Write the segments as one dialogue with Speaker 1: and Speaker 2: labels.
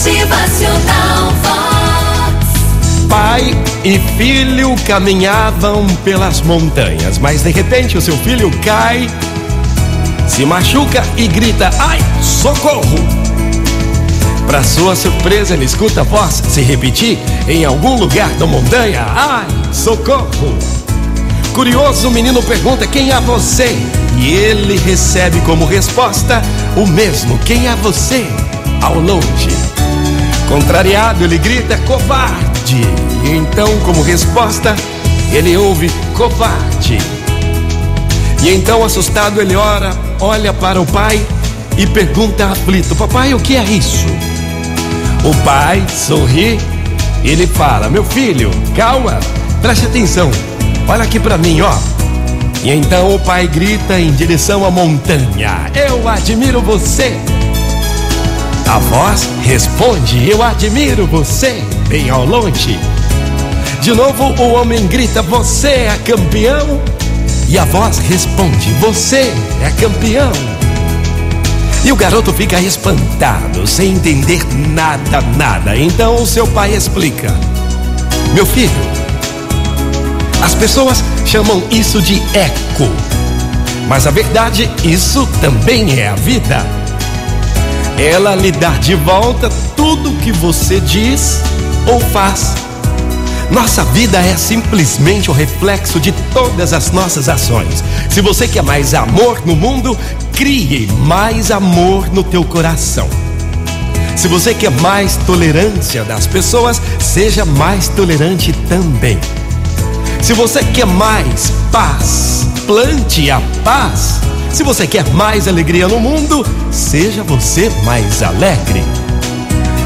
Speaker 1: Motivacional Vox.
Speaker 2: Pai e filho caminhavam pelas montanhas, mas de repente o seu filho cai, se machuca e grita: Ai, socorro! Para sua surpresa, ele escuta a voz se repetir em algum lugar da montanha: Ai, socorro! Curioso, o menino pergunta: Quem é você? E ele recebe como resposta o mesmo: Quem é você? Ao longe. Contrariado, ele grita: Covarde! E então, como resposta, ele ouve: Covarde! E então, assustado, ele ora, olha para o pai e pergunta aflito: Papai, o que é isso? O pai sorri e ele fala: Meu filho, calma, preste atenção, olha aqui para mim, ó. E então o pai grita em direção à montanha: Eu admiro você. A voz responde: Eu admiro você, bem ao longe. De novo o homem grita: Você é campeão. E a voz responde: Você é campeão. E o garoto fica espantado, sem entender nada, nada. Então o seu pai explica: Meu filho, as pessoas chamam isso de eco. Mas a verdade, isso também é a vida. Ela lhe dá de volta tudo que você diz ou faz. Nossa vida é simplesmente o reflexo de todas as nossas ações. Se você quer mais amor no mundo, crie mais amor no teu coração. Se você quer mais tolerância das pessoas, seja mais tolerante também. Se você quer mais paz, plante a paz. Se você quer mais alegria no mundo, seja você mais alegre.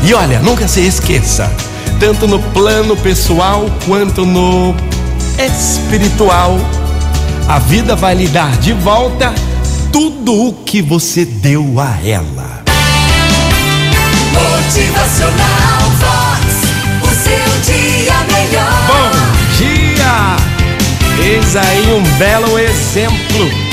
Speaker 2: E olha, nunca se esqueça, tanto no plano pessoal quanto no espiritual, a vida vai lhe dar de volta tudo o que você deu a ela.
Speaker 1: Motivacional Vox. O seu dia melhor.
Speaker 2: Bom dia! Eis aí um belo exemplo.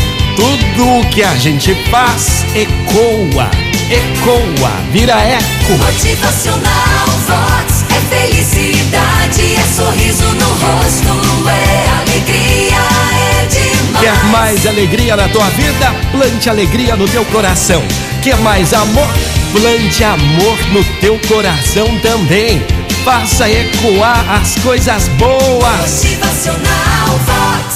Speaker 2: Tudo que a gente faz ecoa, ecoa, vira eco.
Speaker 1: Motivacional Vox. É felicidade, é sorriso no rosto, é alegria, é demais.
Speaker 2: Quer mais alegria na tua vida? Plante alegria no teu coração. Quer mais amor? Plante amor no teu coração também. Faça ecoar as coisas boas.
Speaker 1: Motivacional Vox.